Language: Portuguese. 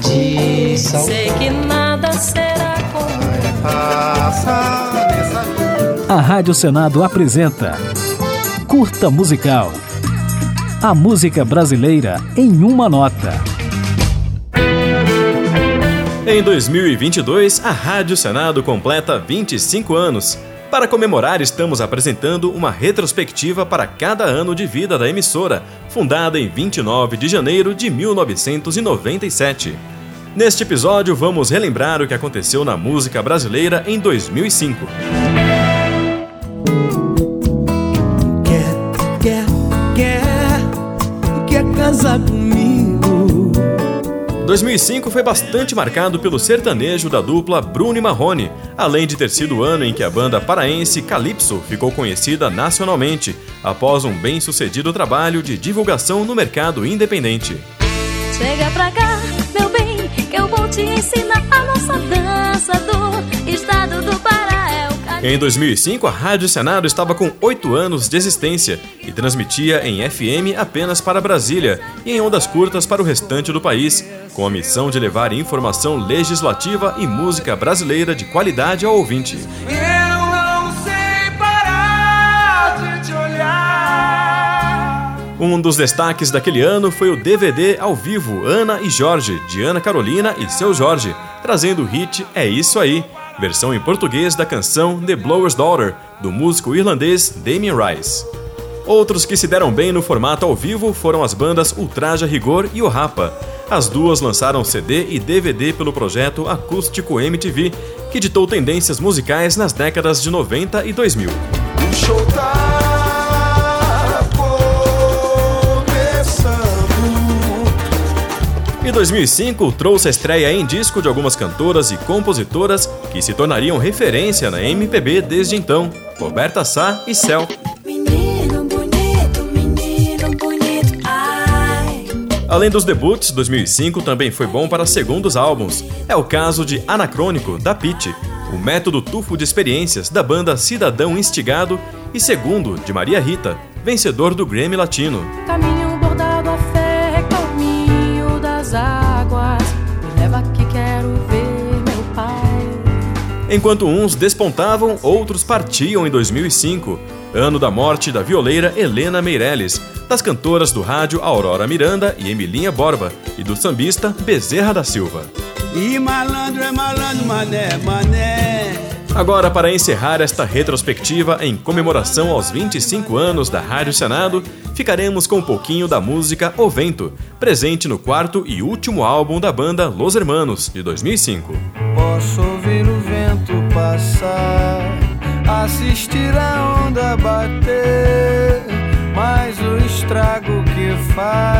tradição. Sei que nada será como A Rádio Senado apresenta Curta Musical. A música brasileira em uma nota. Em 2022, a Rádio Senado completa 25 anos. Para comemorar, estamos apresentando uma retrospectiva para cada ano de vida da emissora, fundada em 29 de janeiro de 1997. Neste episódio, vamos relembrar o que aconteceu na música brasileira em 2005. Quer, quer, quer, quer casar comigo? 2005 foi bastante marcado pelo sertanejo da dupla Bruno e Marrone, além de ter sido o ano em que a banda paraense Calypso ficou conhecida nacionalmente, após um bem-sucedido trabalho de divulgação no mercado independente. Chega pra cá, Em 2005, a Rádio Senado estava com 8 anos de existência e transmitia em FM apenas para Brasília e em ondas curtas para o restante do país, com a missão de levar informação legislativa e música brasileira de qualidade ao ouvinte. Um dos destaques daquele ano foi o DVD ao vivo Ana e Jorge, de Ana Carolina e seu Jorge, trazendo o hit É Isso Aí, versão em português da canção The Blower's Daughter, do músico irlandês Damien Rice. Outros que se deram bem no formato ao vivo foram as bandas Ultraja Rigor e o Rapa. As duas lançaram CD e DVD pelo projeto Acústico MTV, que ditou tendências musicais nas décadas de 90 e 2000. E 2005 trouxe a estreia em disco de algumas cantoras e compositoras que se tornariam referência na MPB desde então, Roberta Sá e Céu. Além dos debuts, 2005 também foi bom para segundos álbuns. É o caso de Anacrônico, da Pitty, o método tufo de experiências da banda Cidadão Instigado e segundo, de Maria Rita, vencedor do Grammy Latino. Caminho Enquanto uns despontavam, outros partiam em 2005, ano da morte da violeira Helena Meirelles, das cantoras do rádio Aurora Miranda e Emilinha Borba e do sambista Bezerra da Silva. E malandro é malandro, mané, mané. Agora, para encerrar esta retrospectiva em comemoração aos 25 anos da Rádio Senado, ficaremos com um pouquinho da música O Vento, presente no quarto e último álbum da banda Los Hermanos, de 2005. Posso ouvir o vento passar, assistir a onda bater, mas o estrago que faz